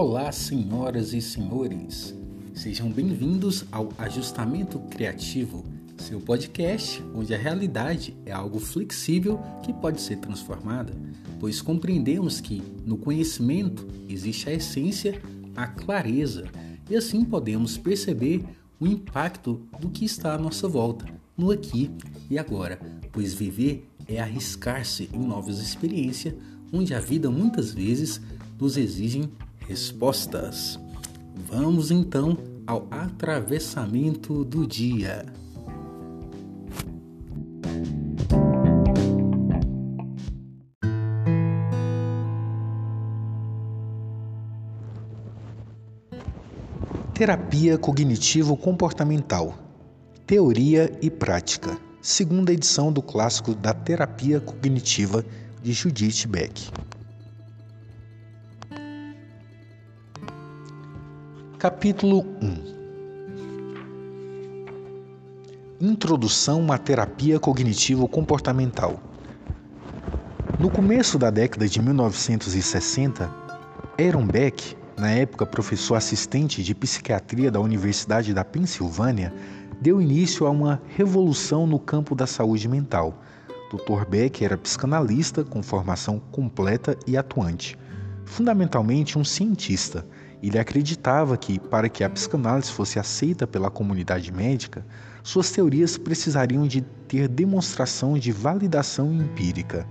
Olá, senhoras e senhores. Sejam bem-vindos ao Ajustamento Criativo, seu podcast onde a realidade é algo flexível que pode ser transformada, pois compreendemos que no conhecimento existe a essência, a clareza, e assim podemos perceber o impacto do que está à nossa volta, no aqui e agora, pois viver é arriscar-se em novas experiências, onde a vida muitas vezes nos exige respostas. Vamos então ao atravessamento do dia. Terapia cognitivo-comportamental. Teoria e prática. Segunda edição do clássico da terapia cognitiva de Judith Beck. Capítulo 1 Introdução à terapia cognitivo-comportamental. No começo da década de 1960, Aaron Beck na época professor assistente de psiquiatria da Universidade da Pensilvânia, deu início a uma revolução no campo da saúde mental. Dr. Beck era psicanalista com formação completa e atuante. Fundamentalmente um cientista, ele acreditava que, para que a psicanálise fosse aceita pela comunidade médica, suas teorias precisariam de ter demonstração de validação empírica.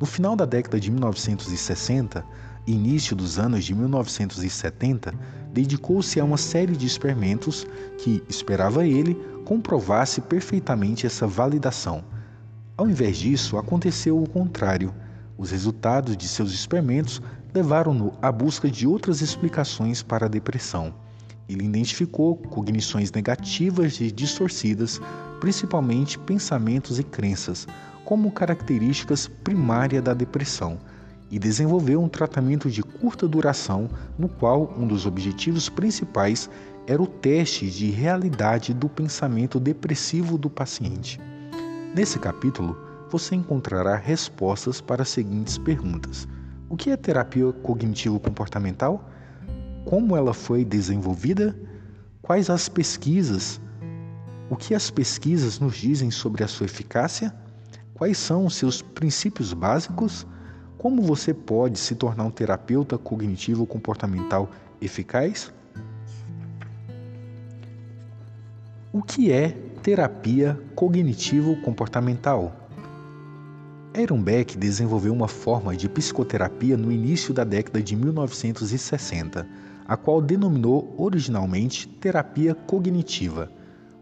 No final da década de 1960, início dos anos de 1970, dedicou-se a uma série de experimentos que, esperava ele, comprovasse perfeitamente essa validação. Ao invés disso, aconteceu o contrário. Os resultados de seus experimentos levaram-no à busca de outras explicações para a depressão. Ele identificou cognições negativas e distorcidas, principalmente pensamentos e crenças, como características primárias da depressão e desenvolveu um tratamento de curta duração, no qual um dos objetivos principais era o teste de realidade do pensamento depressivo do paciente. Nesse capítulo, você encontrará respostas para as seguintes perguntas: O que é terapia cognitivo-comportamental? Como ela foi desenvolvida? Quais as pesquisas? O que as pesquisas nos dizem sobre a sua eficácia? Quais são os seus princípios básicos? Como você pode se tornar um terapeuta cognitivo comportamental eficaz? O que é terapia cognitivo comportamental? Aaron Beck desenvolveu uma forma de psicoterapia no início da década de 1960, a qual denominou originalmente terapia cognitiva.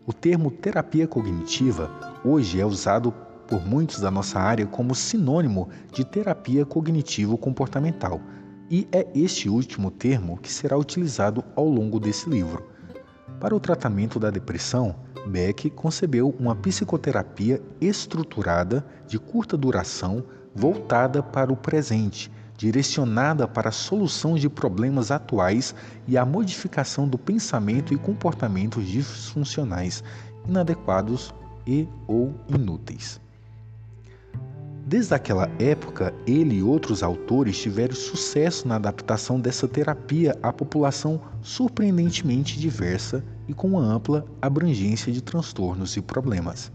O termo terapia cognitiva hoje é usado por muitos da nossa área como sinônimo de terapia cognitivo-comportamental, e é este último termo que será utilizado ao longo desse livro. Para o tratamento da depressão, Beck concebeu uma psicoterapia estruturada de curta duração voltada para o presente, direcionada para a solução de problemas atuais e a modificação do pensamento e comportamentos disfuncionais, inadequados e ou inúteis. Desde aquela época, ele e outros autores tiveram sucesso na adaptação dessa terapia à população surpreendentemente diversa e com uma ampla abrangência de transtornos e problemas.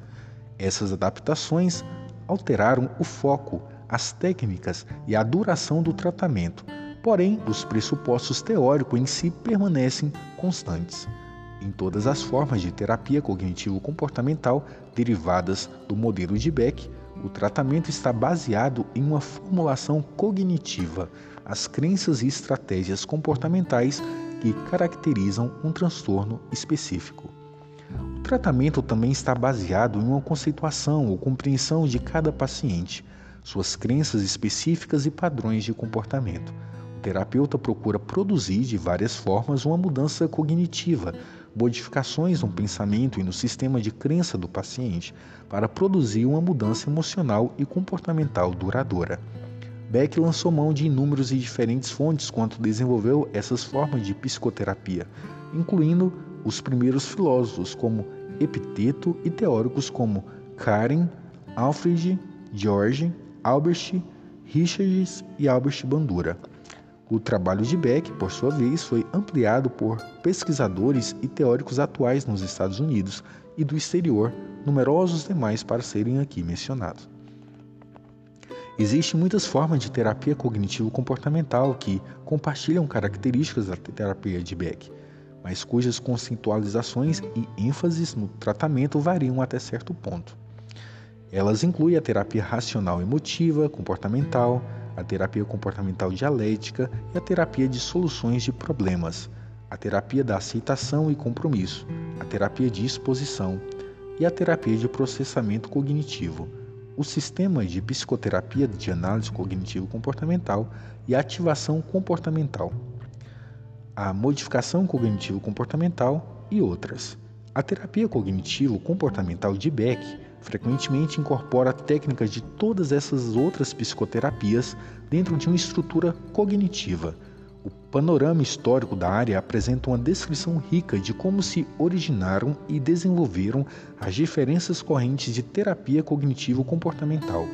Essas adaptações alteraram o foco, as técnicas e a duração do tratamento, porém, os pressupostos teóricos em si permanecem constantes. Em todas as formas de terapia cognitivo-comportamental derivadas do modelo de Beck, o tratamento está baseado em uma formulação cognitiva, as crenças e estratégias comportamentais que caracterizam um transtorno específico. O tratamento também está baseado em uma conceituação ou compreensão de cada paciente, suas crenças específicas e padrões de comportamento. O terapeuta procura produzir de várias formas uma mudança cognitiva, modificações no pensamento e no sistema de crença do paciente para produzir uma mudança emocional e comportamental duradoura. Beck lançou mão de inúmeros e diferentes fontes quando desenvolveu essas formas de psicoterapia, incluindo os primeiros filósofos como Epiteto e teóricos como Karen, Alfred, George, Albert, Richards e Albert Bandura. O trabalho de Beck, por sua vez, foi ampliado por pesquisadores e teóricos atuais nos Estados Unidos e do exterior, numerosos demais para serem aqui mencionados. Existem muitas formas de terapia cognitivo-comportamental que compartilham características da terapia de Beck, mas cujas conceitualizações e ênfases no tratamento variam até certo ponto. Elas incluem a terapia racional emotiva, comportamental, a terapia comportamental dialética e a terapia de soluções de problemas, a terapia da aceitação e compromisso, a terapia de exposição. E a terapia de processamento cognitivo. O sistema de psicoterapia de análise cognitivo-comportamental e ativação comportamental, a modificação cognitivo-comportamental e outras. A terapia cognitivo-comportamental de Beck frequentemente incorpora técnicas de todas essas outras psicoterapias dentro de uma estrutura cognitiva o panorama histórico da área apresenta uma descrição rica de como se originaram e desenvolveram as diferenças correntes de terapia cognitivo-comportamental.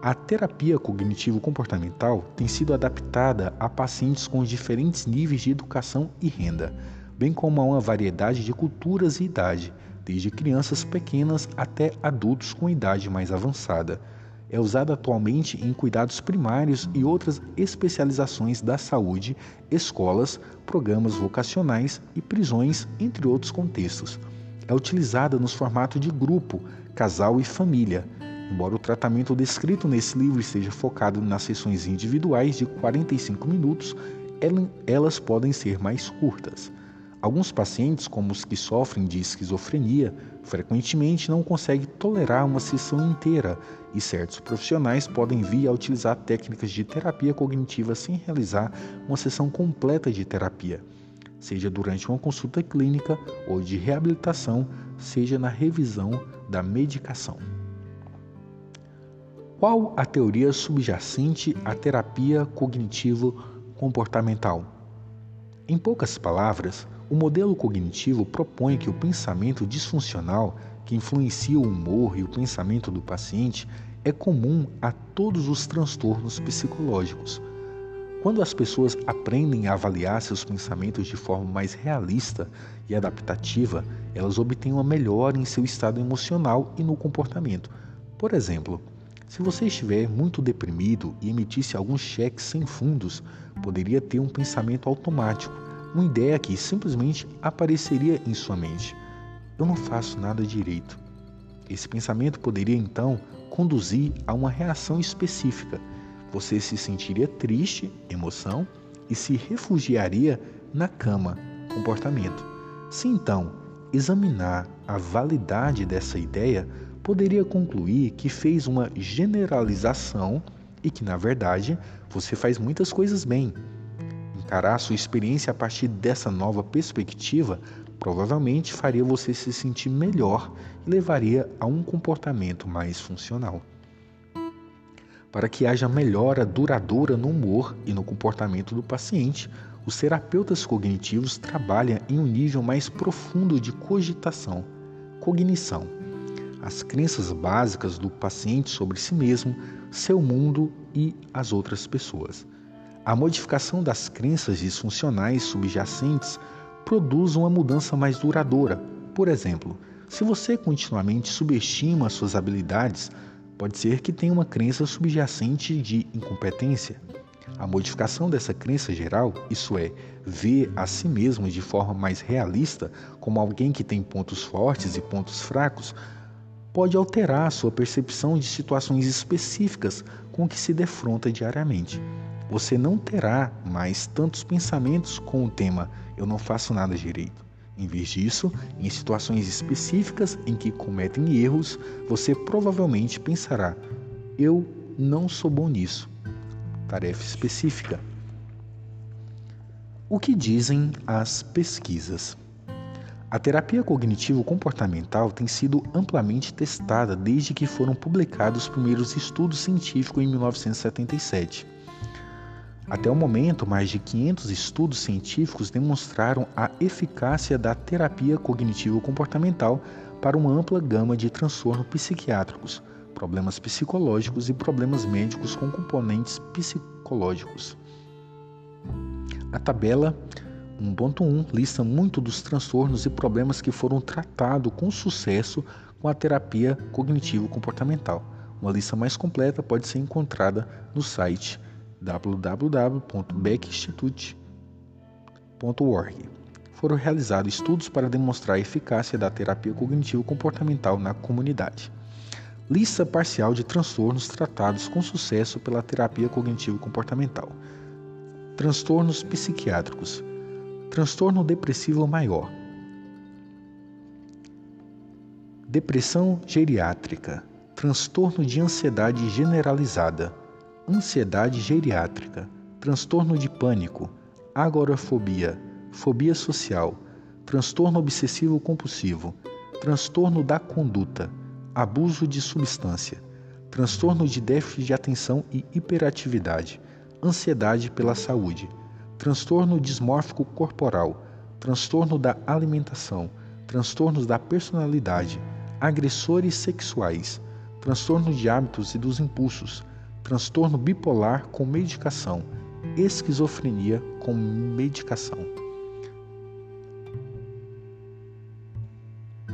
A terapia cognitivo-comportamental tem sido adaptada a pacientes com diferentes níveis de educação e renda, bem como a uma variedade de culturas e idade, desde crianças pequenas até adultos com idade mais avançada é usado atualmente em cuidados primários e outras especializações da saúde, escolas, programas vocacionais e prisões, entre outros contextos. É utilizada nos formatos de grupo, casal e família. Embora o tratamento descrito nesse livro esteja focado nas sessões individuais de 45 minutos, elas podem ser mais curtas. Alguns pacientes, como os que sofrem de esquizofrenia, frequentemente não conseguem tolerar uma sessão inteira e certos profissionais podem vir a utilizar técnicas de terapia cognitiva sem realizar uma sessão completa de terapia, seja durante uma consulta clínica ou de reabilitação, seja na revisão da medicação. Qual a teoria subjacente à terapia cognitivo-comportamental? Em poucas palavras, o modelo cognitivo propõe que o pensamento disfuncional, que influencia o humor e o pensamento do paciente, é comum a todos os transtornos psicológicos. Quando as pessoas aprendem a avaliar seus pensamentos de forma mais realista e adaptativa, elas obtêm uma melhora em seu estado emocional e no comportamento. Por exemplo, se você estiver muito deprimido e emitisse alguns cheques sem fundos, poderia ter um pensamento automático uma ideia que simplesmente apareceria em sua mente. Eu não faço nada direito. Esse pensamento poderia então conduzir a uma reação específica. Você se sentiria triste, emoção, e se refugiaria na cama, comportamento. Se então examinar a validade dessa ideia, poderia concluir que fez uma generalização e que, na verdade, você faz muitas coisas bem, encarar sua experiência a partir dessa nova perspectiva provavelmente faria você se sentir melhor e levaria a um comportamento mais funcional. Para que haja melhora duradoura no humor e no comportamento do paciente, os terapeutas cognitivos trabalham em um nível mais profundo de cogitação, cognição, as crenças básicas do paciente sobre si mesmo, seu mundo e as outras pessoas. A modificação das crenças disfuncionais subjacentes produz uma mudança mais duradoura. Por exemplo, se você continuamente subestima suas habilidades, pode ser que tenha uma crença subjacente de incompetência. A modificação dessa crença geral, isso é, ver a si mesmo de forma mais realista, como alguém que tem pontos fortes e pontos fracos, pode alterar sua percepção de situações específicas com que se defronta diariamente você não terá mais tantos pensamentos com o tema eu não faço nada direito. Em vez disso, em situações específicas em que cometem erros, você provavelmente pensará: eu não sou bom nisso. Tarefa específica. O que dizem as pesquisas? A terapia cognitivo-comportamental tem sido amplamente testada desde que foram publicados os primeiros estudos científicos em 1977. Até o momento, mais de 500 estudos científicos demonstraram a eficácia da terapia cognitivo-comportamental para uma ampla gama de transtornos psiquiátricos, problemas psicológicos e problemas médicos com componentes psicológicos. A tabela 1.1 lista muito dos transtornos e problemas que foram tratados com sucesso com a terapia cognitivo-comportamental. Uma lista mais completa pode ser encontrada no site www.beckinstitute.org. Foram realizados estudos para demonstrar a eficácia da terapia cognitivo-comportamental na comunidade. Lista parcial de transtornos tratados com sucesso pela terapia cognitivo-comportamental. Transtornos psiquiátricos. Transtorno depressivo maior. Depressão geriátrica. Transtorno de ansiedade generalizada. Ansiedade geriátrica. Transtorno de pânico. Agorafobia. Fobia social. Transtorno obsessivo compulsivo. Transtorno da conduta. Abuso de substância. Transtorno de déficit de atenção e hiperatividade ansiedade pela saúde, transtorno dismórfico corporal, transtorno da alimentação, transtornos da personalidade, agressores sexuais, transtorno de hábitos e dos impulsos, transtorno bipolar com medicação, esquizofrenia com medicação.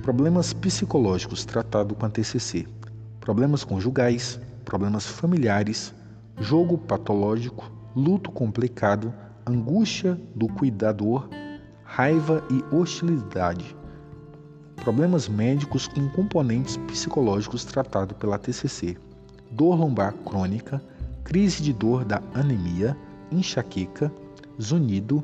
Problemas psicológicos tratado com a TCC, problemas conjugais, problemas familiares, jogo patológico, luto complicado, angústia do cuidador, raiva e hostilidade. Problemas médicos com componentes psicológicos tratados pela TCC. Dor lombar crônica, crise de dor da anemia, enxaqueca, zunido,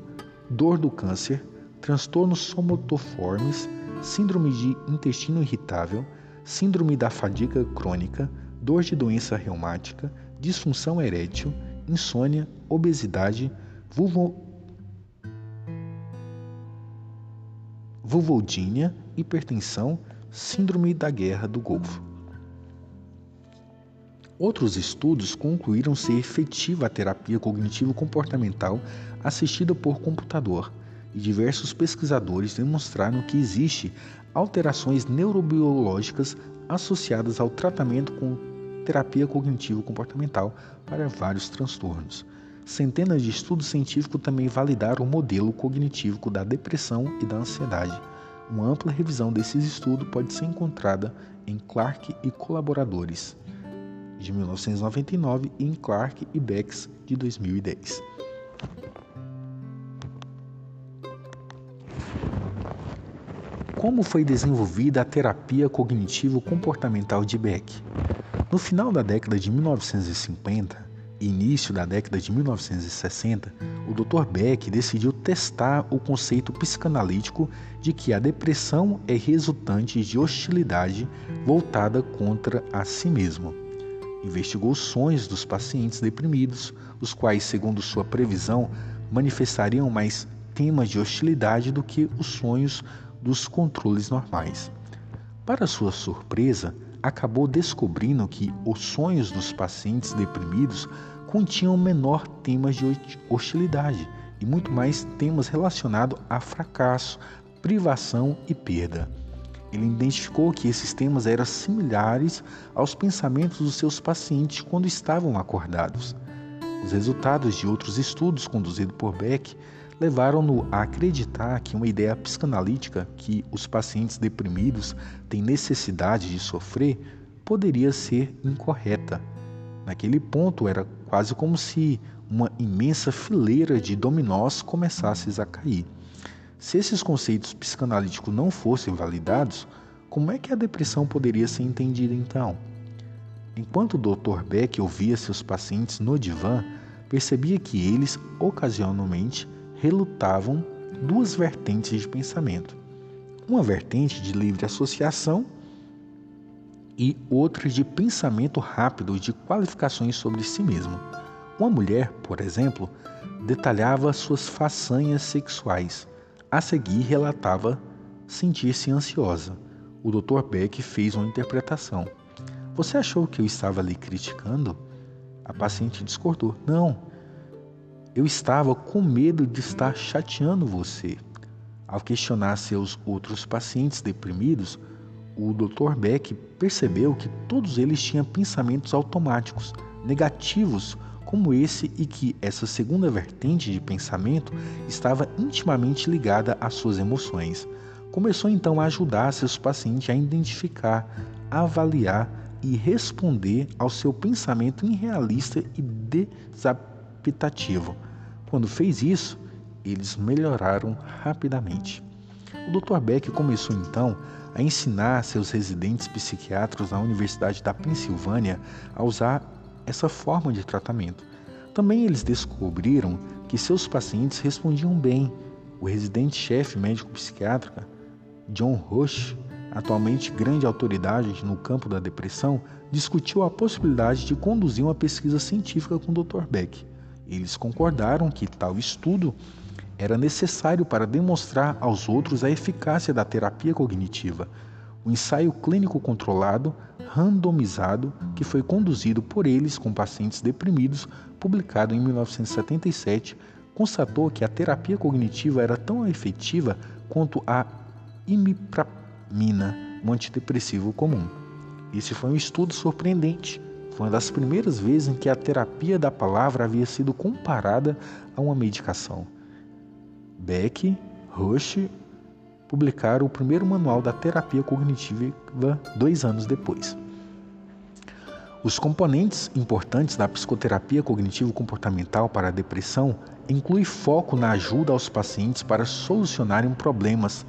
dor do câncer, transtornos somatoformes, síndrome de intestino irritável, síndrome da fadiga crônica, dor de doença reumática, disfunção erétil, insônia, obesidade, vulvo... hipertensão, síndrome da guerra do Golfo. Outros estudos concluíram ser efetiva a terapia cognitivo-comportamental assistida por computador, e diversos pesquisadores demonstraram que existe alterações neurobiológicas associadas ao tratamento com terapia cognitivo-comportamental para vários transtornos. Centenas de estudos científicos também validaram o modelo cognitivo da depressão e da ansiedade. Uma ampla revisão desses estudos pode ser encontrada em Clark e Colaboradores, de 1999, e em Clark e Becks, de 2010. Como foi desenvolvida a terapia cognitivo-comportamental de Beck? No final da década de 1950 e início da década de 1960, o Dr. Beck decidiu testar o conceito psicanalítico de que a depressão é resultante de hostilidade voltada contra a si mesmo. Investigou os sonhos dos pacientes deprimidos, os quais, segundo sua previsão, manifestariam mais temas de hostilidade do que os sonhos dos controles normais. Para sua surpresa, acabou descobrindo que os sonhos dos pacientes deprimidos continham menor temas de hostilidade e muito mais temas relacionados a fracasso, privação e perda. Ele identificou que esses temas eram similares aos pensamentos dos seus pacientes quando estavam acordados. Os resultados de outros estudos conduzidos por Beck levaram-no a acreditar que uma ideia psicanalítica que os pacientes deprimidos têm necessidade de sofrer poderia ser incorreta. Naquele ponto, era quase como se uma imensa fileira de dominós começasse a cair. Se esses conceitos psicanalíticos não fossem validados, como é que a depressão poderia ser entendida então? Enquanto o Dr. Beck ouvia seus pacientes no divã, percebia que eles, ocasionalmente, relutavam duas vertentes de pensamento. Uma vertente de livre associação e outra de pensamento rápido de qualificações sobre si mesmo. Uma mulher, por exemplo, detalhava suas façanhas sexuais. A seguir, relatava sentir-se ansiosa. O Dr. Beck fez uma interpretação. Você achou que eu estava lhe criticando? A paciente discordou. Não, eu estava com medo de estar chateando você. Ao questionar seus outros pacientes deprimidos, o Dr. Beck percebeu que todos eles tinham pensamentos automáticos, negativos como esse e que essa segunda vertente de pensamento estava intimamente ligada às suas emoções. Começou então a ajudar seus pacientes a identificar, avaliar e responder ao seu pensamento irrealista e desapitativo. Quando fez isso, eles melhoraram rapidamente. O Dr. Beck começou então a ensinar seus residentes psiquiatras na Universidade da Pensilvânia a usar essa forma de tratamento. Também eles descobriram que seus pacientes respondiam bem. O residente-chefe médico-psiquiatra, John Rush, atualmente grande autoridade no campo da depressão, discutiu a possibilidade de conduzir uma pesquisa científica com o Dr. Beck. Eles concordaram que tal estudo era necessário para demonstrar aos outros a eficácia da terapia cognitiva. O ensaio clínico controlado, randomizado, que foi conduzido por eles com pacientes deprimidos, publicado em 1977, constatou que a terapia cognitiva era tão efetiva quanto a imipramina, um antidepressivo comum. Esse foi um estudo surpreendente. Foi uma das primeiras vezes em que a terapia da palavra havia sido comparada a uma medicação. Beck, Rush publicaram o primeiro manual da terapia cognitiva dois anos depois. Os componentes importantes da psicoterapia cognitivo-comportamental para a depressão incluem foco na ajuda aos pacientes para solucionarem problemas,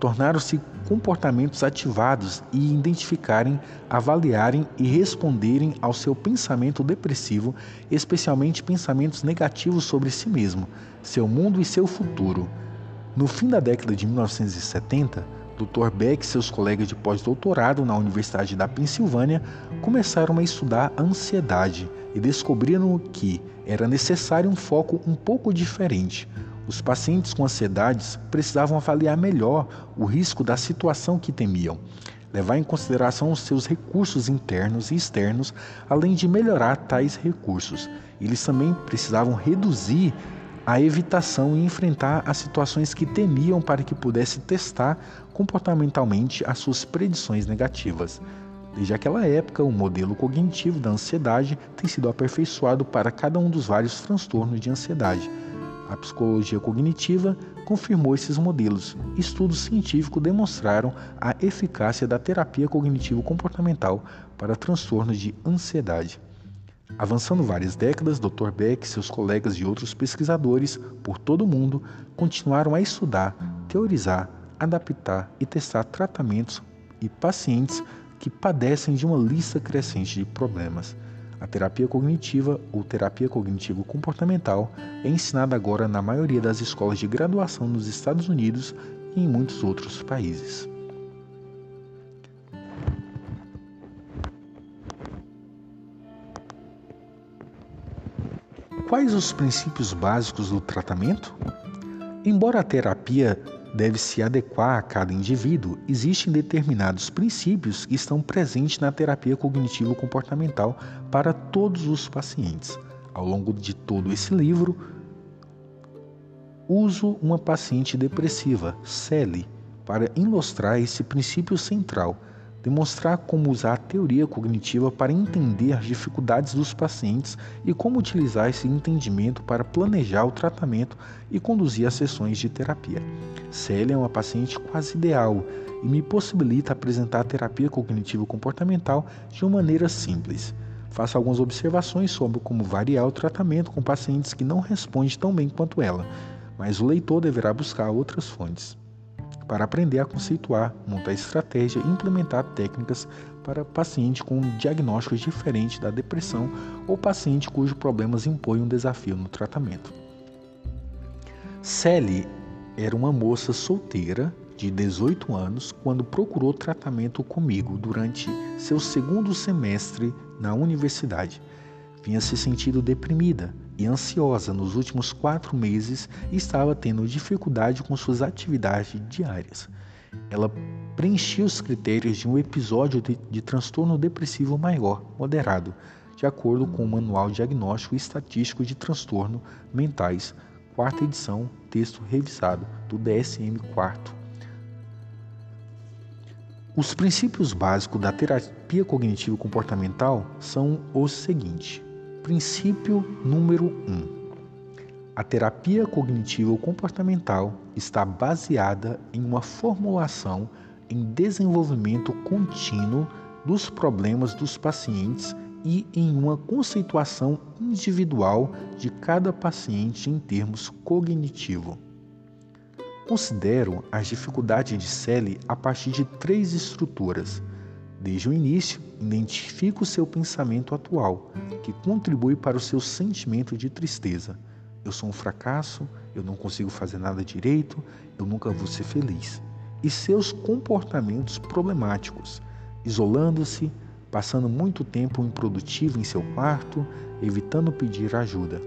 tornaram-se comportamentos ativados e identificarem, avaliarem e responderem ao seu pensamento depressivo, especialmente pensamentos negativos sobre si mesmo, seu mundo e seu futuro. No fim da década de 1970, Dr. Beck e seus colegas de pós-doutorado na Universidade da Pensilvânia começaram a estudar a ansiedade e descobriram que era necessário um foco um pouco diferente, os pacientes com ansiedades precisavam avaliar melhor o risco da situação que temiam, levar em consideração os seus recursos internos e externos, além de melhorar tais recursos. Eles também precisavam reduzir a evitação e enfrentar as situações que temiam para que pudesse testar comportamentalmente as suas predições negativas. Desde aquela época, o modelo cognitivo da ansiedade tem sido aperfeiçoado para cada um dos vários transtornos de ansiedade a psicologia cognitiva confirmou esses modelos. Estudos científicos demonstraram a eficácia da terapia cognitivo-comportamental para transtornos de ansiedade. Avançando várias décadas, Dr. Beck seus colegas e outros pesquisadores por todo o mundo continuaram a estudar, teorizar, adaptar e testar tratamentos e pacientes que padecem de uma lista crescente de problemas. A terapia cognitiva ou terapia cognitivo-comportamental é ensinada agora na maioria das escolas de graduação nos Estados Unidos e em muitos outros países. Quais os princípios básicos do tratamento? Embora a terapia deve se adequar a cada indivíduo, existem determinados princípios que estão presentes na terapia cognitivo-comportamental para todos os pacientes. Ao longo de todo esse livro, uso uma paciente depressiva, Sally, para ilustrar esse princípio central demonstrar como usar a teoria cognitiva para entender as dificuldades dos pacientes e como utilizar esse entendimento para planejar o tratamento e conduzir as sessões de terapia. Célia é uma paciente quase ideal e me possibilita apresentar a terapia cognitivo-comportamental de uma maneira simples. Faço algumas observações sobre como variar o tratamento com pacientes que não respondem tão bem quanto ela, mas o leitor deverá buscar outras fontes para aprender a conceituar, montar estratégia e implementar técnicas para paciente com um diagnóstico diferente da depressão ou paciente cujos problemas impõem um desafio no tratamento. Sally era uma moça solteira de 18 anos quando procurou tratamento comigo durante seu segundo semestre na universidade. Vinha se sentindo deprimida e ansiosa nos últimos quatro meses estava tendo dificuldade com suas atividades diárias. Ela preenchia os critérios de um episódio de, de transtorno depressivo maior, moderado, de acordo com o Manual Diagnóstico e Estatístico de Transtorno Mentais, quarta edição, texto revisado, do DSM-4. Os princípios básicos da terapia cognitivo-comportamental são os seguintes: Princípio número 1. A terapia cognitivo-comportamental está baseada em uma formulação em desenvolvimento contínuo dos problemas dos pacientes e em uma conceituação individual de cada paciente em termos cognitivo. Considero as dificuldades de Sally a partir de três estruturas. Desde o início, identifico seu pensamento atual, que contribui para o seu sentimento de tristeza eu sou um fracasso, eu não consigo fazer nada direito, eu nunca vou ser feliz. E seus comportamentos problemáticos, isolando-se, passando muito tempo improdutivo em seu quarto, evitando pedir ajuda.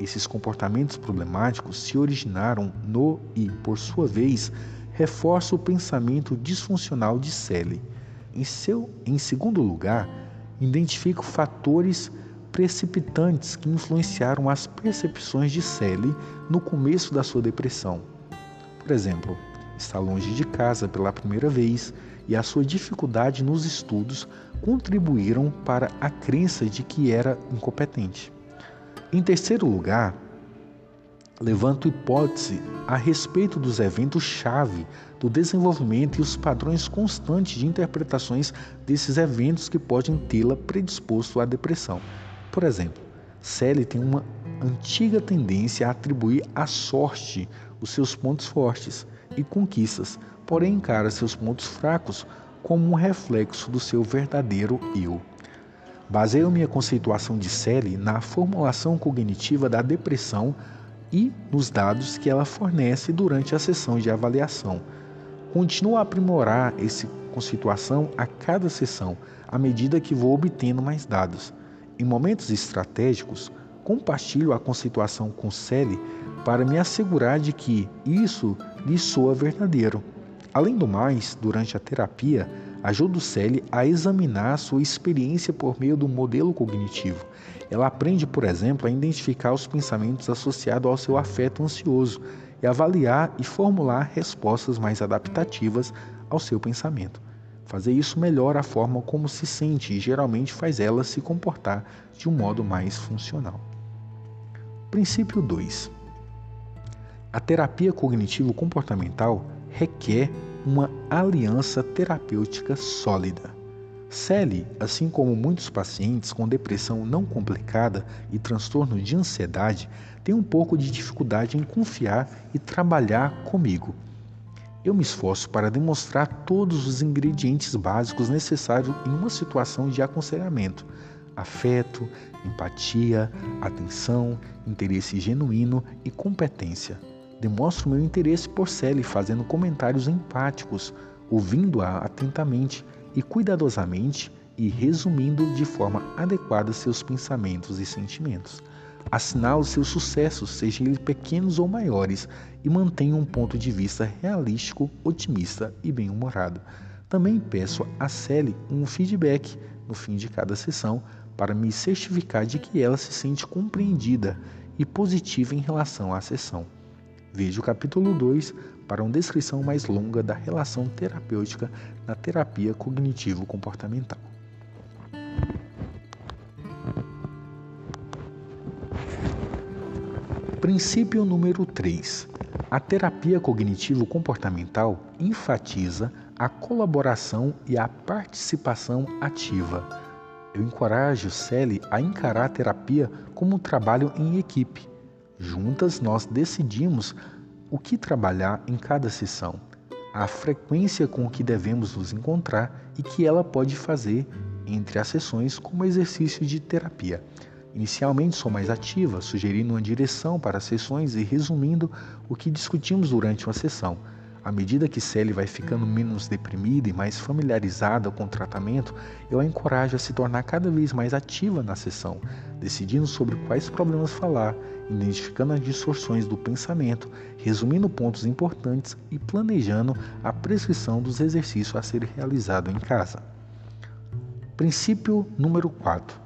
Esses comportamentos problemáticos se originaram no e, por sua vez, reforça o pensamento disfuncional de Sally. Em, seu, em segundo lugar, identifico fatores precipitantes que influenciaram as percepções de Sally no começo da sua depressão. Por exemplo, está longe de casa pela primeira vez e a sua dificuldade nos estudos contribuíram para a crença de que era incompetente. Em terceiro lugar, levanto hipótese a respeito dos eventos-chave do desenvolvimento e os padrões constantes de interpretações desses eventos que podem tê-la predisposto à depressão. Por exemplo, Sally tem uma antiga tendência a atribuir à sorte os seus pontos fortes e conquistas, porém encara seus pontos fracos como um reflexo do seu verdadeiro eu. Baseio minha conceituação de Sally na formulação cognitiva da depressão e nos dados que ela fornece durante a sessão de avaliação. Continuo a aprimorar essa conceituação a cada sessão, à medida que vou obtendo mais dados. Em momentos estratégicos, compartilho a conceituação com Sally para me assegurar de que isso lhe soa verdadeiro. Além do mais, durante a terapia, ajudo Sally a examinar sua experiência por meio do modelo cognitivo. Ela aprende, por exemplo, a identificar os pensamentos associados ao seu afeto ansioso e avaliar e formular respostas mais adaptativas ao seu pensamento. Fazer isso melhora a forma como se sente e geralmente faz ela se comportar de um modo mais funcional. Princípio 2. A terapia cognitivo-comportamental requer uma aliança terapêutica sólida. Sally, assim como muitos pacientes com depressão não complicada e transtorno de ansiedade, tem um pouco de dificuldade em confiar e trabalhar comigo eu me esforço para demonstrar todos os ingredientes básicos necessários em uma situação de aconselhamento: afeto, empatia, atenção, interesse genuíno e competência. Demonstro meu interesse por Sally fazendo comentários empáticos, ouvindo-a atentamente e cuidadosamente e resumindo de forma adequada seus pensamentos e sentimentos. Assinalo seus sucessos, sejam eles pequenos ou maiores, e mantenha um ponto de vista realístico, otimista e bem-humorado. Também peço a Sally um feedback no fim de cada sessão para me certificar de que ela se sente compreendida e positiva em relação à sessão. Veja o capítulo 2 para uma descrição mais longa da relação terapêutica na terapia cognitivo-comportamental. Princípio número 3. A terapia cognitivo-comportamental enfatiza a colaboração e a participação ativa. Eu encorajo Sally a encarar a terapia como um trabalho em equipe. Juntas nós decidimos o que trabalhar em cada sessão, a frequência com que devemos nos encontrar e que ela pode fazer entre as sessões como exercício de terapia. Inicialmente sou mais ativa, sugerindo uma direção para as sessões e resumindo o que discutimos durante uma sessão. À medida que Sally vai ficando menos deprimida e mais familiarizada com o tratamento, eu a encorajo a se tornar cada vez mais ativa na sessão, decidindo sobre quais problemas falar, identificando as distorções do pensamento, resumindo pontos importantes e planejando a prescrição dos exercícios a serem realizados em casa. Princípio número 4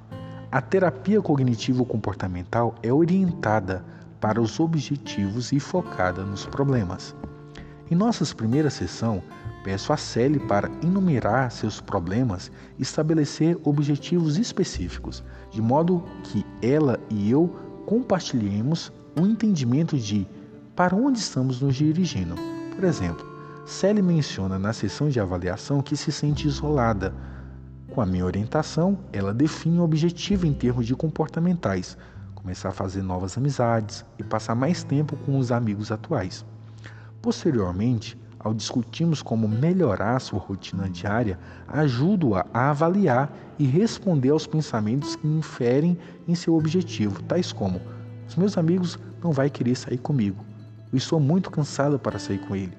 a terapia cognitivo-comportamental é orientada para os objetivos e focada nos problemas. Em nossa primeira sessão, Peço a Sally para enumerar seus problemas e estabelecer objetivos específicos, de modo que ela e eu compartilhemos o entendimento de para onde estamos nos dirigindo. Por exemplo, Sally menciona na sessão de avaliação que se sente isolada. Com a minha orientação, ela define um objetivo em termos de comportamentais, começar a fazer novas amizades e passar mais tempo com os amigos atuais. Posteriormente, ao discutirmos como melhorar sua rotina diária, ajudo-a a avaliar e responder aos pensamentos que inferem em seu objetivo, tais como: os meus amigos não vai querer sair comigo. Eu estou muito cansada para sair com ele.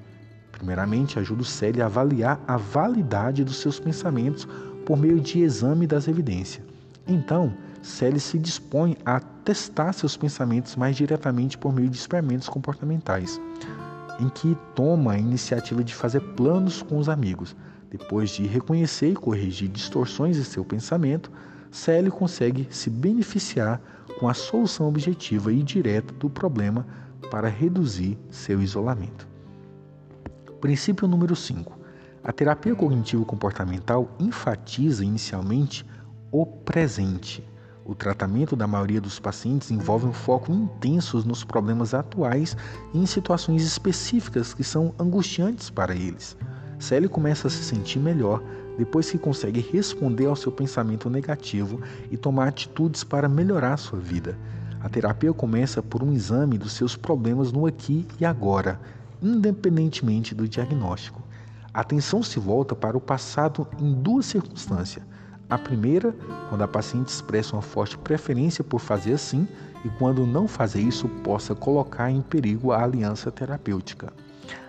Primeiramente, ajudo Célia a avaliar a validade dos seus pensamentos por meio de exame das evidências. Então, Célia se dispõe a testar seus pensamentos mais diretamente por meio de experimentos comportamentais em que toma a iniciativa de fazer planos com os amigos. Depois de reconhecer e corrigir distorções em seu pensamento, Sally consegue se beneficiar com a solução objetiva e direta do problema para reduzir seu isolamento. Princípio número 5. A terapia cognitivo-comportamental enfatiza inicialmente o presente o tratamento da maioria dos pacientes envolve um foco intenso nos problemas atuais e em situações específicas que são angustiantes para eles. Sally começa a se sentir melhor depois que consegue responder ao seu pensamento negativo e tomar atitudes para melhorar sua vida. A terapia começa por um exame dos seus problemas no aqui e agora, independentemente do diagnóstico. A atenção se volta para o passado em duas circunstâncias a primeira, quando a paciente expressa uma forte preferência por fazer assim e quando não fazer isso possa colocar em perigo a aliança terapêutica.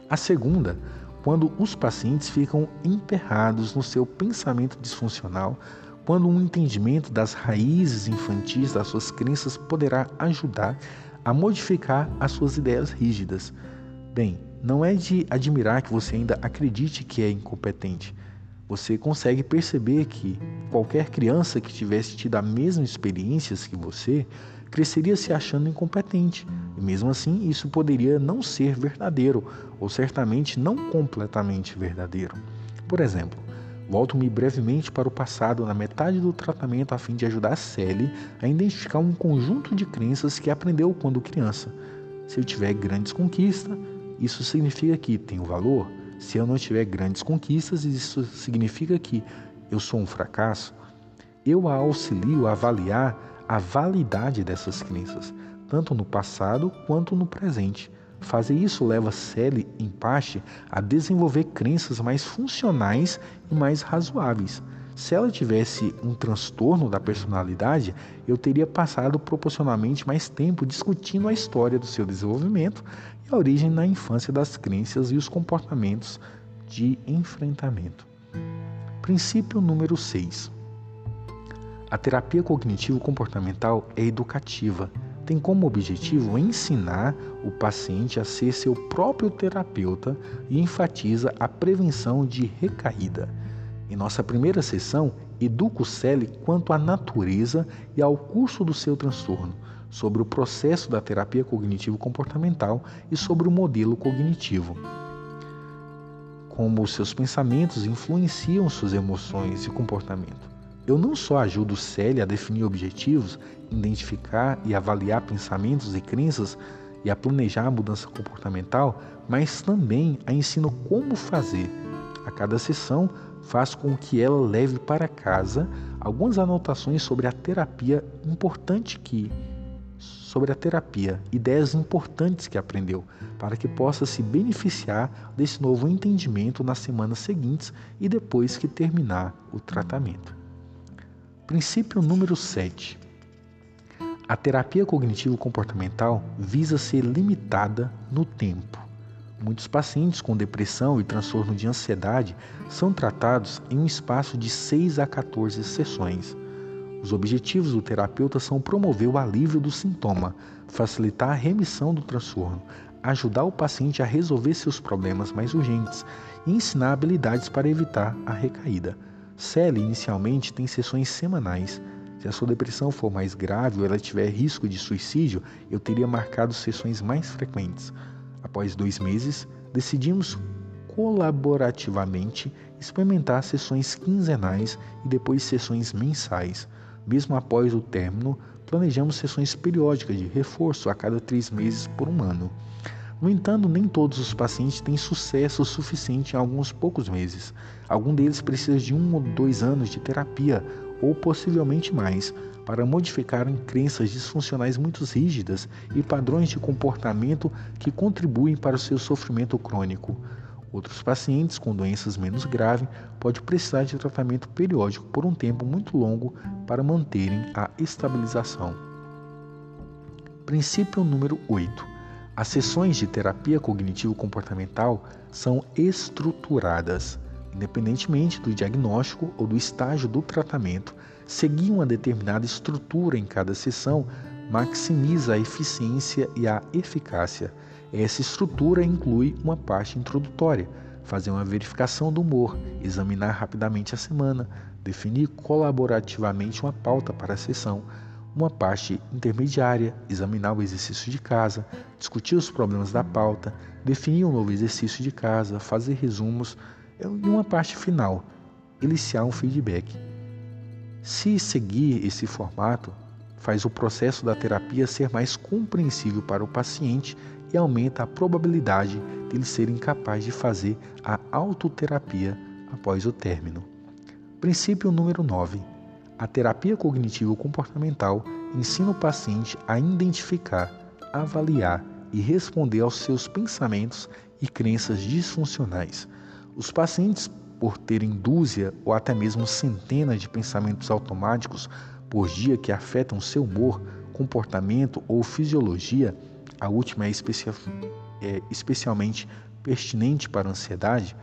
A segunda, quando os pacientes ficam emperrados no seu pensamento disfuncional, quando um entendimento das raízes infantis das suas crenças poderá ajudar a modificar as suas ideias rígidas. Bem, não é de admirar que você ainda acredite que é incompetente você consegue perceber que qualquer criança que tivesse tido a mesma experiências que você cresceria se achando incompetente. E mesmo assim, isso poderia não ser verdadeiro, ou certamente não completamente verdadeiro. Por exemplo, volto-me brevemente para o passado na metade do tratamento a fim de ajudar a Sally a identificar um conjunto de crenças que aprendeu quando criança. Se eu tiver grandes conquistas, isso significa que tenho valor? Se eu não tiver grandes conquistas, isso significa que eu sou um fracasso. Eu a auxilio a avaliar a validade dessas crenças, tanto no passado quanto no presente. Fazer isso leva Sally, em parte, a desenvolver crenças mais funcionais e mais razoáveis. Se ela tivesse um transtorno da personalidade, eu teria passado proporcionalmente mais tempo discutindo a história do seu desenvolvimento e a origem na infância das crenças e os comportamentos de enfrentamento. Princípio número 6. A terapia cognitivo-comportamental é educativa. Tem como objetivo ensinar o paciente a ser seu próprio terapeuta e enfatiza a prevenção de recaída. Em nossa primeira sessão, educo Celi quanto à natureza e ao curso do seu transtorno, sobre o processo da terapia cognitivo-comportamental e sobre o modelo cognitivo. Como seus pensamentos influenciam suas emoções e comportamento. Eu não só ajudo Célia a definir objetivos, identificar e avaliar pensamentos e crenças e a planejar a mudança comportamental, mas também a ensino como fazer. A cada sessão, faço com que ela leve para casa algumas anotações sobre a terapia importante que sobre a terapia, ideias importantes que aprendeu, para que possa se beneficiar desse novo entendimento nas semanas seguintes e depois que terminar o tratamento. Princípio número 7. A terapia cognitivo-comportamental visa ser limitada no tempo. Muitos pacientes com depressão e transtorno de ansiedade são tratados em um espaço de 6 a 14 sessões. Os objetivos do terapeuta são promover o alívio do sintoma, facilitar a remissão do transtorno, ajudar o paciente a resolver seus problemas mais urgentes e ensinar habilidades para evitar a recaída. Sally inicialmente tem sessões semanais. Se a sua depressão for mais grave ou ela tiver risco de suicídio, eu teria marcado sessões mais frequentes. Após dois meses, decidimos colaborativamente experimentar sessões quinzenais e depois sessões mensais. Mesmo após o término, planejamos sessões periódicas de reforço a cada três meses por um ano. No entanto, nem todos os pacientes têm sucesso suficiente em alguns poucos meses. Algum deles precisa de um ou dois anos de terapia, ou possivelmente mais, para modificarem crenças disfuncionais muito rígidas e padrões de comportamento que contribuem para o seu sofrimento crônico. Outros pacientes com doenças menos graves podem precisar de tratamento periódico por um tempo muito longo para manterem a estabilização. Princípio número 8 as sessões de terapia cognitivo-comportamental são estruturadas, independentemente do diagnóstico ou do estágio do tratamento. Seguir uma determinada estrutura em cada sessão maximiza a eficiência e a eficácia. Essa estrutura inclui uma parte introdutória, fazer uma verificação do humor, examinar rapidamente a semana, definir colaborativamente uma pauta para a sessão, uma parte intermediária, examinar o exercício de casa, discutir os problemas da pauta, definir um novo exercício de casa, fazer resumos e uma parte final, iniciar um feedback. Se seguir esse formato, faz o processo da terapia ser mais compreensível para o paciente e aumenta a probabilidade de ele ser incapaz de fazer a autoterapia após o término. Princípio número 9 a terapia cognitivo-comportamental ensina o paciente a identificar, avaliar e responder aos seus pensamentos e crenças disfuncionais. Os pacientes, por terem dúzia ou até mesmo centenas de pensamentos automáticos por dia que afetam seu humor, comportamento ou fisiologia, a última é, é especialmente pertinente para a ansiedade,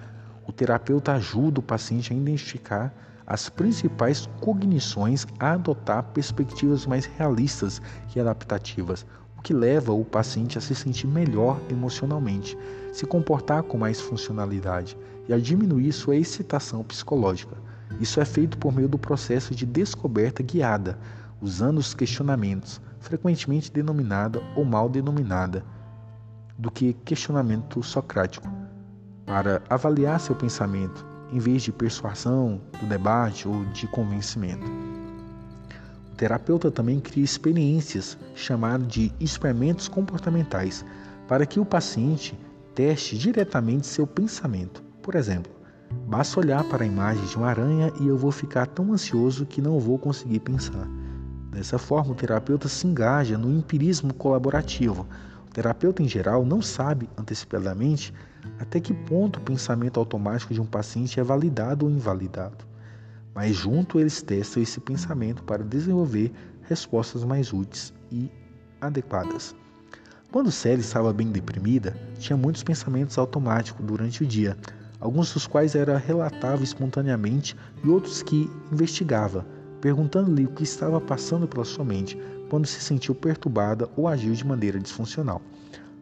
o terapeuta ajuda o paciente a identificar as principais cognições a adotar perspectivas mais realistas e adaptativas, o que leva o paciente a se sentir melhor emocionalmente, se comportar com mais funcionalidade e a diminuir sua excitação psicológica. Isso é feito por meio do processo de descoberta guiada, usando os questionamentos, frequentemente denominada ou mal denominada, do que questionamento socrático, para avaliar seu pensamento, em vez de persuasão, do debate ou de convencimento. O terapeuta também cria experiências chamadas de experimentos comportamentais para que o paciente teste diretamente seu pensamento. Por exemplo, basta olhar para a imagem de uma aranha e eu vou ficar tão ansioso que não vou conseguir pensar. Dessa forma, o terapeuta se engaja no empirismo colaborativo, terapeuta em geral não sabe antecipadamente até que ponto o pensamento automático de um paciente é validado ou invalidado. Mas junto eles testam esse pensamento para desenvolver respostas mais úteis e adequadas. Quando Sally estava bem deprimida, tinha muitos pensamentos automáticos durante o dia, alguns dos quais ela relatava espontaneamente e outros que investigava, perguntando-lhe o que estava passando pela sua mente quando se sentiu perturbada ou agiu de maneira disfuncional.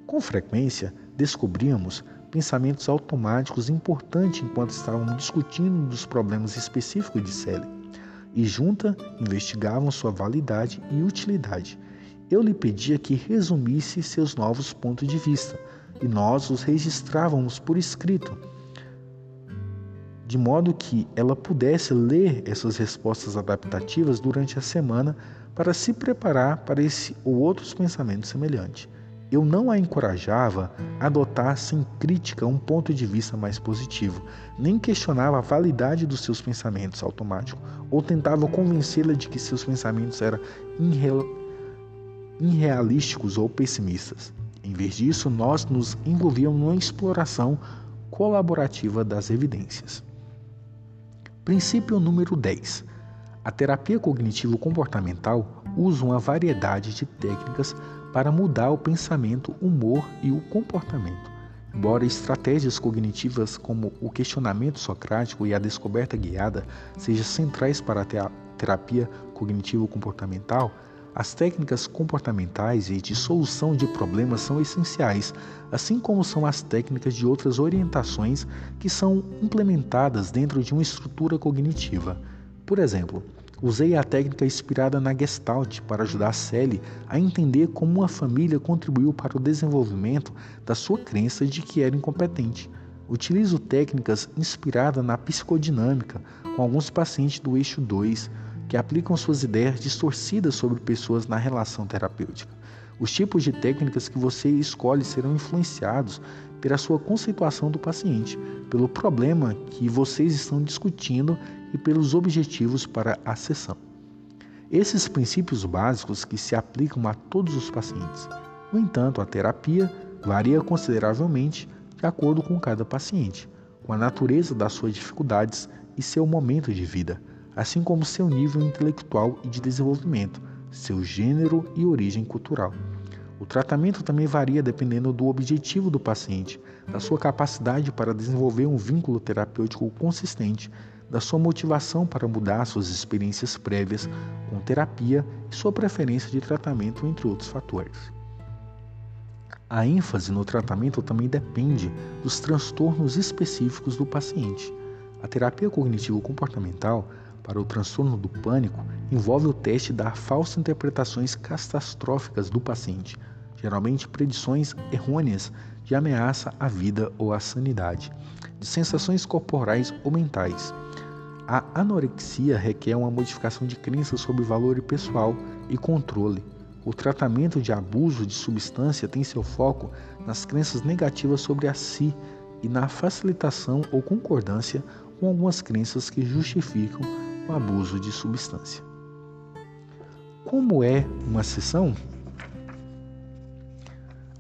Com frequência, descobríamos pensamentos automáticos importantes enquanto estávamos discutindo dos problemas específicos de Sally, e junta investigavam sua validade e utilidade. Eu lhe pedia que resumisse seus novos pontos de vista, e nós os registrávamos por escrito de modo que ela pudesse ler essas respostas adaptativas durante a semana para se preparar para esse ou outros pensamentos semelhantes. Eu não a encorajava a adotar sem crítica um ponto de vista mais positivo, nem questionava a validade dos seus pensamentos automáticos, ou tentava convencê-la de que seus pensamentos eram irreal... irrealísticos ou pessimistas. Em vez disso, nós nos envolvíamos numa exploração colaborativa das evidências. Princípio número 10. A terapia cognitivo-comportamental usa uma variedade de técnicas para mudar o pensamento, humor e o comportamento. Embora estratégias cognitivas como o questionamento socrático e a descoberta guiada sejam centrais para a terapia cognitivo-comportamental, as técnicas comportamentais e de solução de problemas são essenciais, assim como são as técnicas de outras orientações que são implementadas dentro de uma estrutura cognitiva. Por exemplo, usei a técnica inspirada na Gestalt para ajudar a Sally a entender como uma família contribuiu para o desenvolvimento da sua crença de que era incompetente. Utilizo técnicas inspiradas na psicodinâmica com alguns pacientes do eixo 2 que aplicam suas ideias distorcidas sobre pessoas na relação terapêutica. Os tipos de técnicas que você escolhe serão influenciados pela sua conceituação do paciente, pelo problema que vocês estão discutindo e pelos objetivos para a sessão. Esses princípios básicos que se aplicam a todos os pacientes. No entanto, a terapia varia consideravelmente de acordo com cada paciente, com a natureza das suas dificuldades e seu momento de vida, assim como seu nível intelectual e de desenvolvimento, seu gênero e origem cultural. O tratamento também varia dependendo do objetivo do paciente, da sua capacidade para desenvolver um vínculo terapêutico consistente, da sua motivação para mudar suas experiências prévias com terapia e sua preferência de tratamento, entre outros fatores. A ênfase no tratamento também depende dos transtornos específicos do paciente. A terapia cognitivo-comportamental para o transtorno do pânico envolve o teste da falsas interpretações catastróficas do paciente, geralmente predições errôneas de ameaça à vida ou à sanidade, de sensações corporais ou mentais. A anorexia requer uma modificação de crenças sobre valor pessoal e controle. O tratamento de abuso de substância tem seu foco nas crenças negativas sobre a si e na facilitação ou concordância com algumas crenças que justificam o abuso de substância. Como é uma sessão?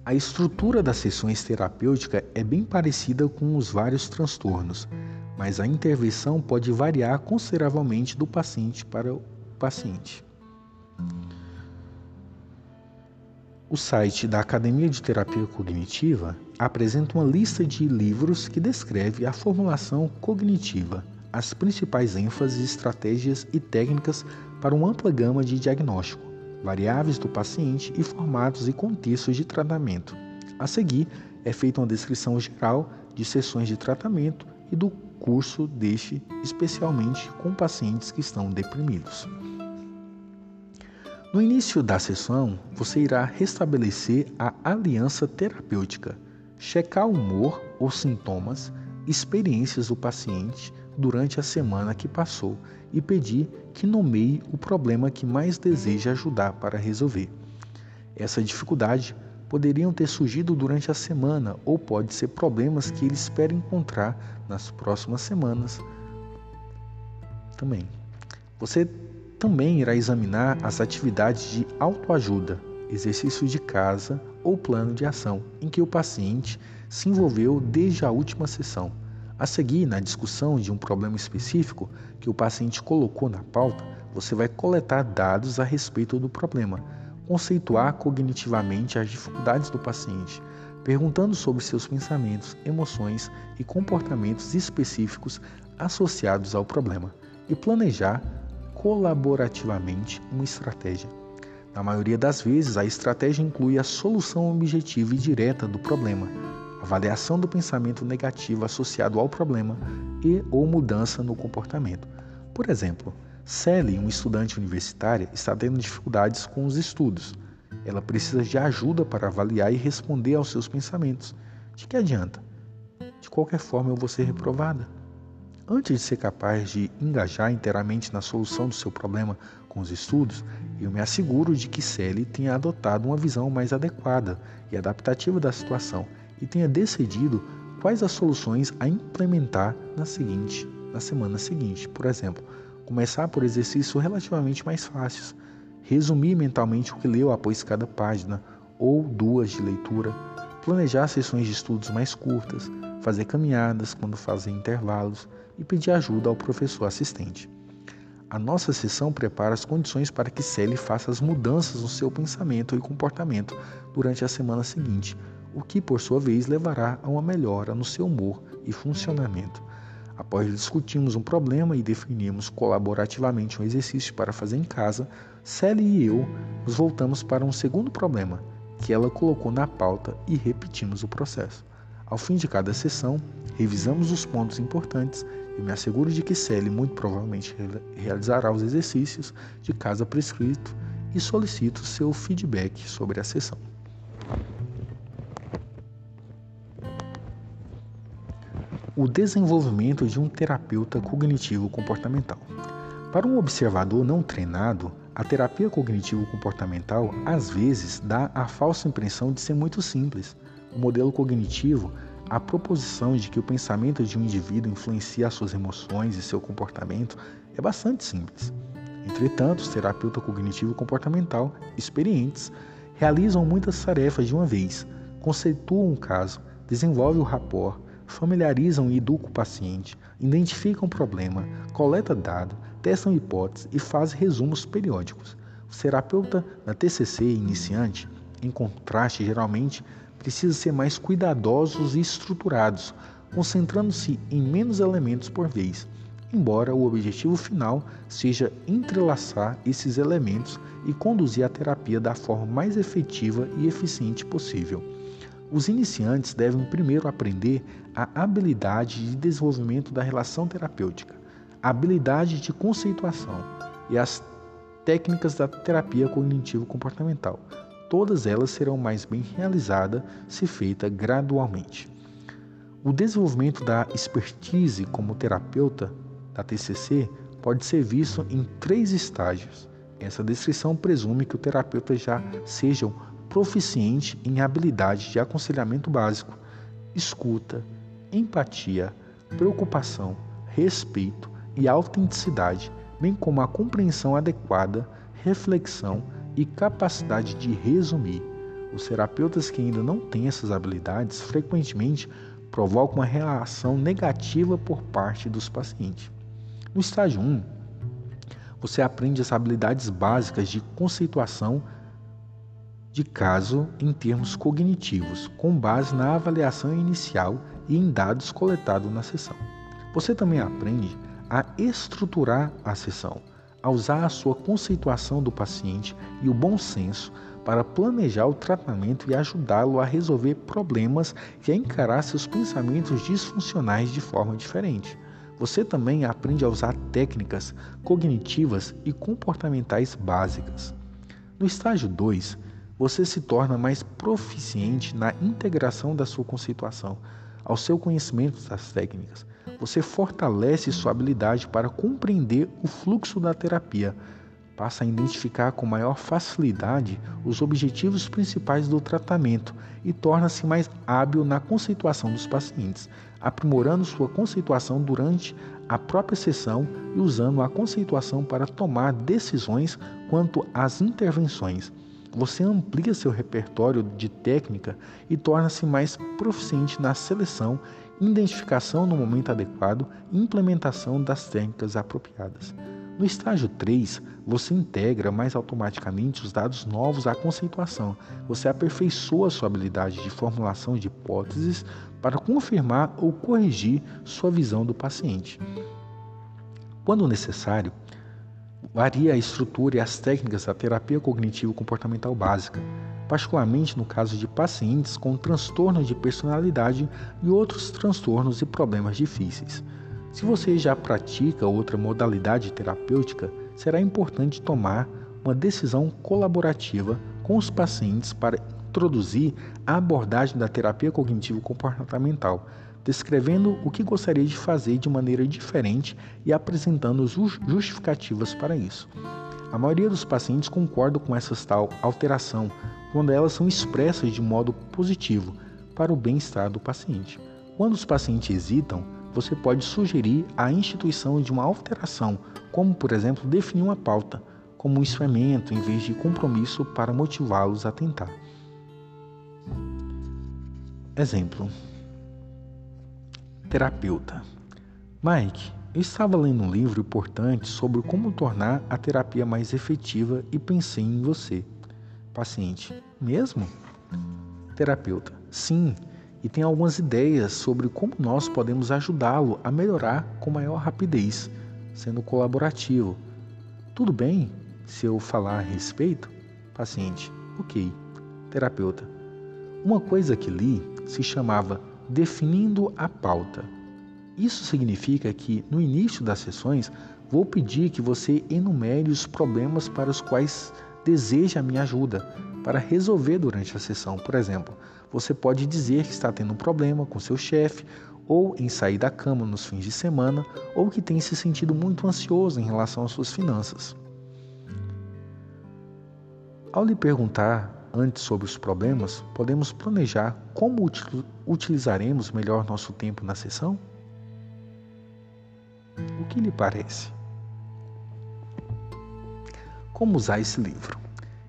A estrutura das sessões terapêuticas é bem parecida com os vários transtornos, mas a intervenção pode variar consideravelmente do paciente para o paciente. O site da Academia de Terapia Cognitiva apresenta uma lista de livros que descreve a formulação cognitiva as principais ênfases, estratégias e técnicas para uma ampla gama de diagnóstico, variáveis do paciente e formatos e contextos de tratamento. A seguir, é feita uma descrição geral de sessões de tratamento e do curso deste, especialmente com pacientes que estão deprimidos. No início da sessão, você irá restabelecer a aliança terapêutica, checar o humor ou sintomas, experiências do paciente durante a semana que passou e pedir que nomeie o problema que mais deseja ajudar para resolver. Essa dificuldade poderiam ter surgido durante a semana ou pode ser problemas que ele espera encontrar nas próximas semanas também. Você também irá examinar as atividades de autoajuda, exercícios de casa ou plano de ação em que o paciente se envolveu desde a última sessão a seguir, na discussão de um problema específico que o paciente colocou na pauta, você vai coletar dados a respeito do problema, conceituar cognitivamente as dificuldades do paciente, perguntando sobre seus pensamentos, emoções e comportamentos específicos associados ao problema e planejar colaborativamente uma estratégia. Na maioria das vezes, a estratégia inclui a solução objetiva e direta do problema, avaliação do pensamento negativo associado ao problema e ou mudança no comportamento. Por exemplo, Sally, uma estudante universitária, está tendo dificuldades com os estudos. Ela precisa de ajuda para avaliar e responder aos seus pensamentos. De que adianta? De qualquer forma, eu vou ser reprovada. Antes de ser capaz de engajar inteiramente na solução do seu problema com os estudos, eu me asseguro de que Sally tenha adotado uma visão mais adequada e adaptativa da situação e tenha decidido quais as soluções a implementar na seguinte, na semana seguinte. Por exemplo, começar por exercícios relativamente mais fáceis, resumir mentalmente o que leu após cada página ou duas de leitura, planejar sessões de estudos mais curtas, fazer caminhadas quando fazer intervalos e pedir ajuda ao professor assistente. A nossa sessão prepara as condições para que Sally faça as mudanças no seu pensamento e comportamento durante a semana seguinte, o que por sua vez levará a uma melhora no seu humor e funcionamento. Após discutirmos um problema e definirmos colaborativamente um exercício para fazer em casa, Sally e eu nos voltamos para um segundo problema que ela colocou na pauta e repetimos o processo. Ao fim de cada sessão, revisamos os pontos importantes e me asseguro de que Sally muito provavelmente realizará os exercícios de casa prescrito e solicito seu feedback sobre a sessão. O desenvolvimento de um terapeuta cognitivo comportamental. Para um observador não treinado, a terapia cognitivo-comportamental às vezes dá a falsa impressão de ser muito simples. O modelo cognitivo, a proposição de que o pensamento de um indivíduo influencia as suas emoções e seu comportamento, é bastante simples. Entretanto, os terapeutas cognitivo-comportamental experientes realizam muitas tarefas de uma vez, conceituam um caso, desenvolvem o rapport, familiarizam e educam o paciente, identificam o problema, coleta dados, testam hipóteses e fazem resumos periódicos. O terapeuta na TCC iniciante, em contraste, geralmente precisa ser mais cuidadosos e estruturados, concentrando-se em menos elementos por vez, embora o objetivo final seja entrelaçar esses elementos e conduzir a terapia da forma mais efetiva e eficiente possível. Os iniciantes devem primeiro aprender a habilidade de desenvolvimento da relação terapêutica, a habilidade de conceituação e as técnicas da terapia cognitivo-comportamental. Todas elas serão mais bem realizadas se feita gradualmente. O desenvolvimento da expertise como terapeuta da TCC pode ser visto em três estágios. Essa descrição presume que o terapeuta já seja proficiente em habilidade de aconselhamento básico, escuta, empatia, preocupação, respeito e autenticidade, bem como a compreensão adequada, reflexão e capacidade de resumir. Os terapeutas que ainda não têm essas habilidades frequentemente provocam uma reação negativa por parte dos pacientes. No estágio 1, você aprende as habilidades básicas de conceituação de caso em termos cognitivos, com base na avaliação inicial e em dados coletados na sessão. Você também aprende a estruturar a sessão, a usar a sua conceituação do paciente e o bom senso para planejar o tratamento e ajudá-lo a resolver problemas e a encarar seus pensamentos disfuncionais de forma diferente. Você também aprende a usar técnicas cognitivas e comportamentais básicas. No estágio 2, você se torna mais proficiente na integração da sua conceituação ao seu conhecimento das técnicas. Você fortalece sua habilidade para compreender o fluxo da terapia, passa a identificar com maior facilidade os objetivos principais do tratamento e torna-se mais hábil na conceituação dos pacientes, aprimorando sua conceituação durante a própria sessão e usando a conceituação para tomar decisões quanto às intervenções. Você amplia seu repertório de técnica e torna-se mais proficiente na seleção, identificação no momento adequado e implementação das técnicas apropriadas. No estágio 3, você integra mais automaticamente os dados novos à conceituação. Você aperfeiçoa sua habilidade de formulação de hipóteses para confirmar ou corrigir sua visão do paciente. Quando necessário, varia a estrutura e as técnicas da terapia cognitivo-comportamental básica, particularmente no caso de pacientes com transtornos de personalidade e outros transtornos e problemas difíceis. Se você já pratica outra modalidade terapêutica, será importante tomar uma decisão colaborativa com os pacientes para introduzir a abordagem da terapia cognitivo-comportamental, descrevendo o que gostaria de fazer de maneira diferente e apresentando justificativas para isso. A maioria dos pacientes concorda com essa tal alteração quando elas são expressas de modo positivo para o bem-estar do paciente. Quando os pacientes hesitam, você pode sugerir a instituição de uma alteração, como por exemplo definir uma pauta, como um instrumento em vez de compromisso para motivá-los a tentar. Exemplo: Terapeuta. Mike, eu estava lendo um livro importante sobre como tornar a terapia mais efetiva e pensei em você. Paciente: Mesmo? Terapeuta: Sim, e tem algumas ideias sobre como nós podemos ajudá-lo a melhorar com maior rapidez, sendo colaborativo. Tudo bem se eu falar a respeito? Paciente: Ok. Terapeuta: Uma coisa que li se chamava Definindo a Pauta. Isso significa que, no início das sessões, vou pedir que você enumere os problemas para os quais deseja a minha ajuda para resolver durante a sessão. Por exemplo, você pode dizer que está tendo um problema com seu chefe ou em sair da cama nos fins de semana, ou que tem se sentido muito ansioso em relação às suas finanças. Ao lhe perguntar antes sobre os problemas, podemos planejar como utilizaremos melhor nosso tempo na sessão? O que lhe parece? Como usar esse livro?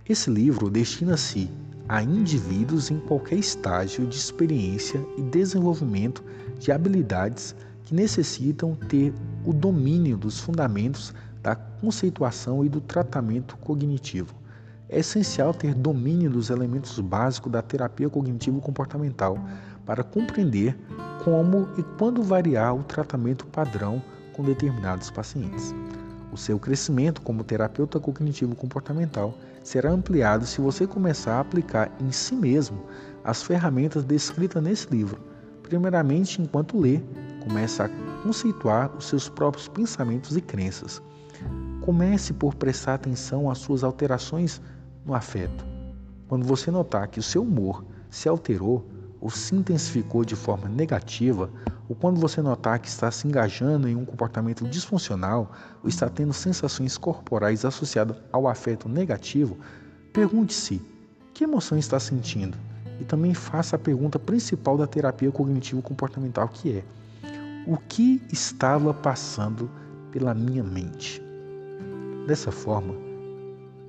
Esse livro destina-se a indivíduos em qualquer estágio de experiência e desenvolvimento de habilidades que necessitam ter o domínio dos fundamentos da conceituação e do tratamento cognitivo. É essencial ter domínio dos elementos básicos da terapia cognitivo-comportamental para compreender como e quando variar o tratamento padrão com determinados pacientes. O seu crescimento como terapeuta cognitivo-comportamental será ampliado se você começar a aplicar em si mesmo as ferramentas descritas nesse livro. Primeiramente, enquanto lê, comece a conceituar os seus próprios pensamentos e crenças. Comece por prestar atenção às suas alterações no afeto. Quando você notar que o seu humor se alterou ou se intensificou de forma negativa, ou quando você notar que está se engajando em um comportamento disfuncional ou está tendo sensações corporais associadas ao afeto negativo, pergunte-se que emoção está sentindo e também faça a pergunta principal da terapia cognitivo-comportamental, que é: o que estava passando pela minha mente? Dessa forma,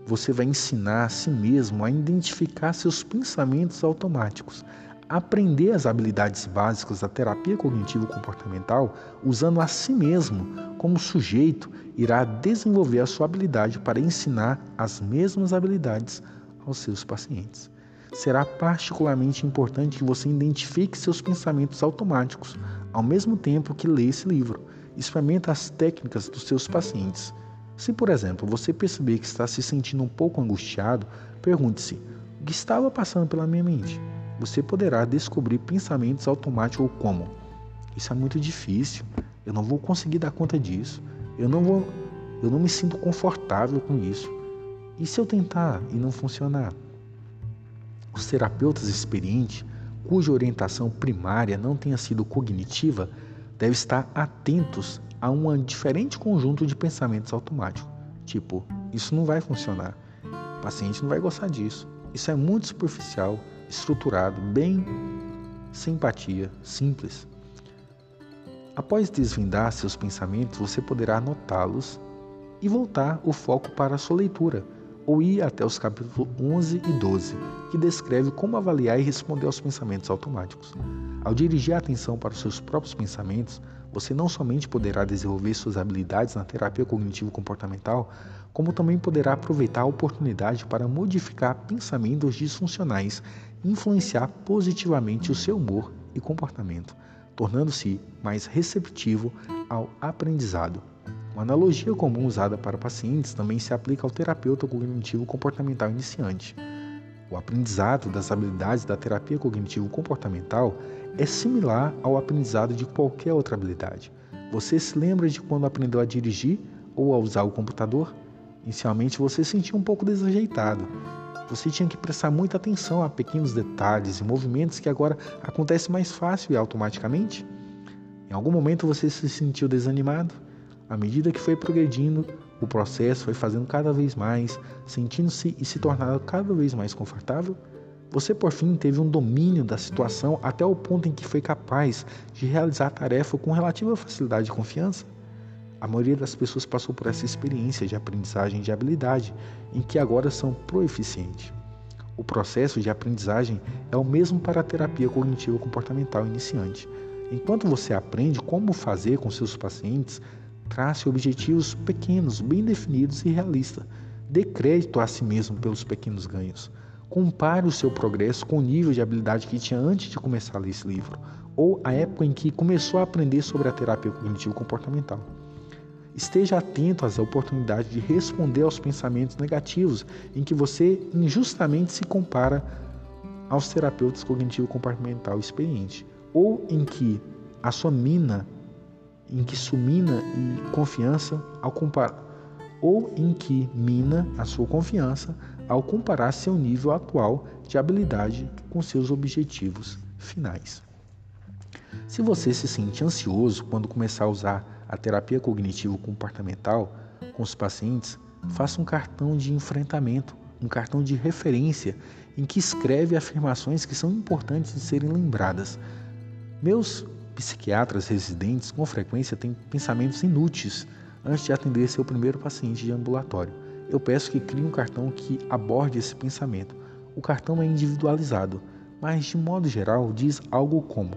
você vai ensinar a si mesmo a identificar seus pensamentos automáticos, aprender as habilidades básicas da terapia cognitivo-comportamental usando a si mesmo como sujeito irá desenvolver a sua habilidade para ensinar as mesmas habilidades aos seus pacientes. Será particularmente importante que você identifique seus pensamentos automáticos ao mesmo tempo que lê esse livro. Experimente as técnicas dos seus pacientes. Se, por exemplo, você perceber que está se sentindo um pouco angustiado, pergunte-se: o que estava passando pela minha mente? você poderá descobrir pensamentos automáticos como: isso é muito difícil, eu não vou conseguir dar conta disso, eu não vou, eu não me sinto confortável com isso. E se eu tentar e não funcionar? Os terapeutas experientes, cuja orientação primária não tenha sido cognitiva, devem estar atentos a um diferente conjunto de pensamentos automáticos. Tipo, isso não vai funcionar. O paciente não vai gostar disso. Isso é muito superficial estruturado, bem simpatia, simples. Após desvendar seus pensamentos, você poderá anotá-los e voltar o foco para a sua leitura, ou ir até os capítulos 11 e 12, que descreve como avaliar e responder aos pensamentos automáticos. Ao dirigir a atenção para os seus próprios pensamentos, você não somente poderá desenvolver suas habilidades na terapia cognitivo-comportamental, como também poderá aproveitar a oportunidade para modificar pensamentos disfuncionais influenciar positivamente o seu humor e comportamento, tornando-se mais receptivo ao aprendizado. Uma analogia comum usada para pacientes também se aplica ao terapeuta cognitivo comportamental iniciante. O aprendizado das habilidades da terapia cognitivo comportamental é similar ao aprendizado de qualquer outra habilidade. Você se lembra de quando aprendeu a dirigir ou a usar o computador? Inicialmente você se sentia um pouco desajeitado você tinha que prestar muita atenção a pequenos detalhes e movimentos que agora acontecem mais fácil e automaticamente. Em algum momento você se sentiu desanimado? À medida que foi progredindo, o processo foi fazendo cada vez mais, sentindo-se e se tornando cada vez mais confortável? Você por fim teve um domínio da situação até o ponto em que foi capaz de realizar a tarefa com relativa facilidade e confiança? A maioria das pessoas passou por essa experiência de aprendizagem de habilidade, em que agora são proeficientes. O processo de aprendizagem é o mesmo para a terapia cognitivo comportamental iniciante. Enquanto você aprende como fazer com seus pacientes, trace objetivos pequenos, bem definidos e realistas. Dê crédito a si mesmo pelos pequenos ganhos. Compare o seu progresso com o nível de habilidade que tinha antes de começar a ler esse livro, ou a época em que começou a aprender sobre a terapia cognitivo comportamental. Esteja atento às oportunidades de responder aos pensamentos negativos em que você injustamente se compara aos terapeutas cognitivo-comportamental experientes, ou em que a sua mina, em que sua mina e confiança ao comparar, ou em que mina a sua confiança ao comparar seu nível atual de habilidade com seus objetivos finais. Se você se sente ansioso quando começar a usar a terapia cognitivo-comportamental com os pacientes, faça um cartão de enfrentamento, um cartão de referência em que escreve afirmações que são importantes de serem lembradas. Meus psiquiatras residentes com frequência têm pensamentos inúteis antes de atender seu primeiro paciente de ambulatório. Eu peço que crie um cartão que aborde esse pensamento. O cartão é individualizado, mas de modo geral diz algo como: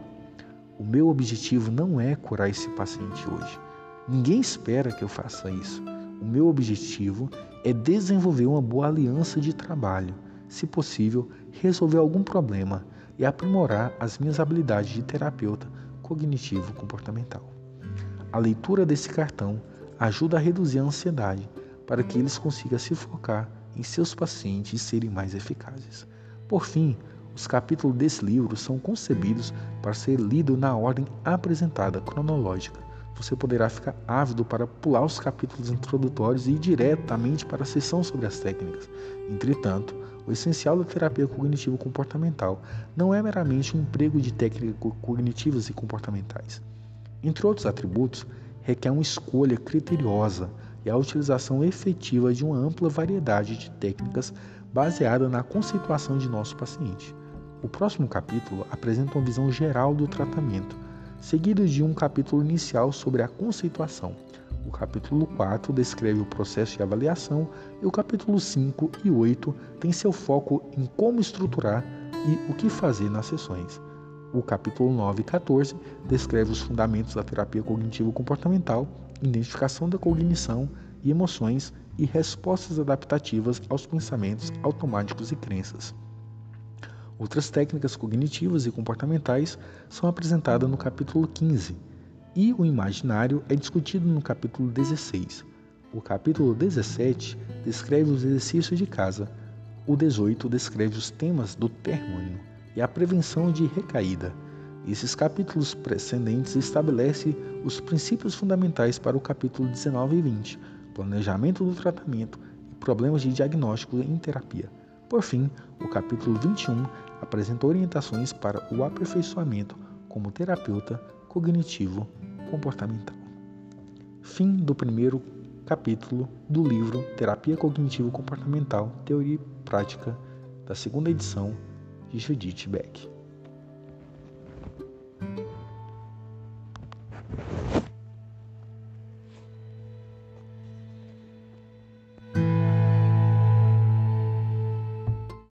O meu objetivo não é curar esse paciente hoje. Ninguém espera que eu faça isso. O meu objetivo é desenvolver uma boa aliança de trabalho, se possível, resolver algum problema e aprimorar as minhas habilidades de terapeuta cognitivo comportamental. A leitura desse cartão ajuda a reduzir a ansiedade para que eles consigam se focar em seus pacientes e serem mais eficazes. Por fim, os capítulos desse livro são concebidos para ser lido na ordem apresentada cronológica. Você poderá ficar ávido para pular os capítulos introdutórios e ir diretamente para a sessão sobre as técnicas. Entretanto, o essencial da terapia cognitivo-comportamental não é meramente o emprego de técnicas cognitivas e comportamentais. Entre outros atributos, requer uma escolha criteriosa e a utilização efetiva de uma ampla variedade de técnicas baseada na conceituação de nosso paciente. O próximo capítulo apresenta uma visão geral do tratamento, seguido de um capítulo inicial sobre a conceituação. O capítulo 4 descreve o processo de avaliação e o capítulo 5 e 8 tem seu foco em como estruturar e o que fazer nas sessões. O capítulo 9 e 14 descreve os fundamentos da terapia cognitivo-comportamental, identificação da cognição e emoções e respostas adaptativas aos pensamentos automáticos e crenças. Outras técnicas cognitivas e comportamentais são apresentadas no capítulo 15 e o imaginário é discutido no capítulo 16. O capítulo 17 descreve os exercícios de casa. O 18 descreve os temas do término e a prevenção de recaída. Esses capítulos precedentes estabelecem os princípios fundamentais para o capítulo 19 e 20, planejamento do tratamento e problemas de diagnóstico em terapia. Por fim, o capítulo 21 apresenta orientações para o aperfeiçoamento como terapeuta cognitivo comportamental. Fim do primeiro capítulo do livro Terapia Cognitivo Comportamental, Teoria e Prática, da segunda edição de Judith Beck.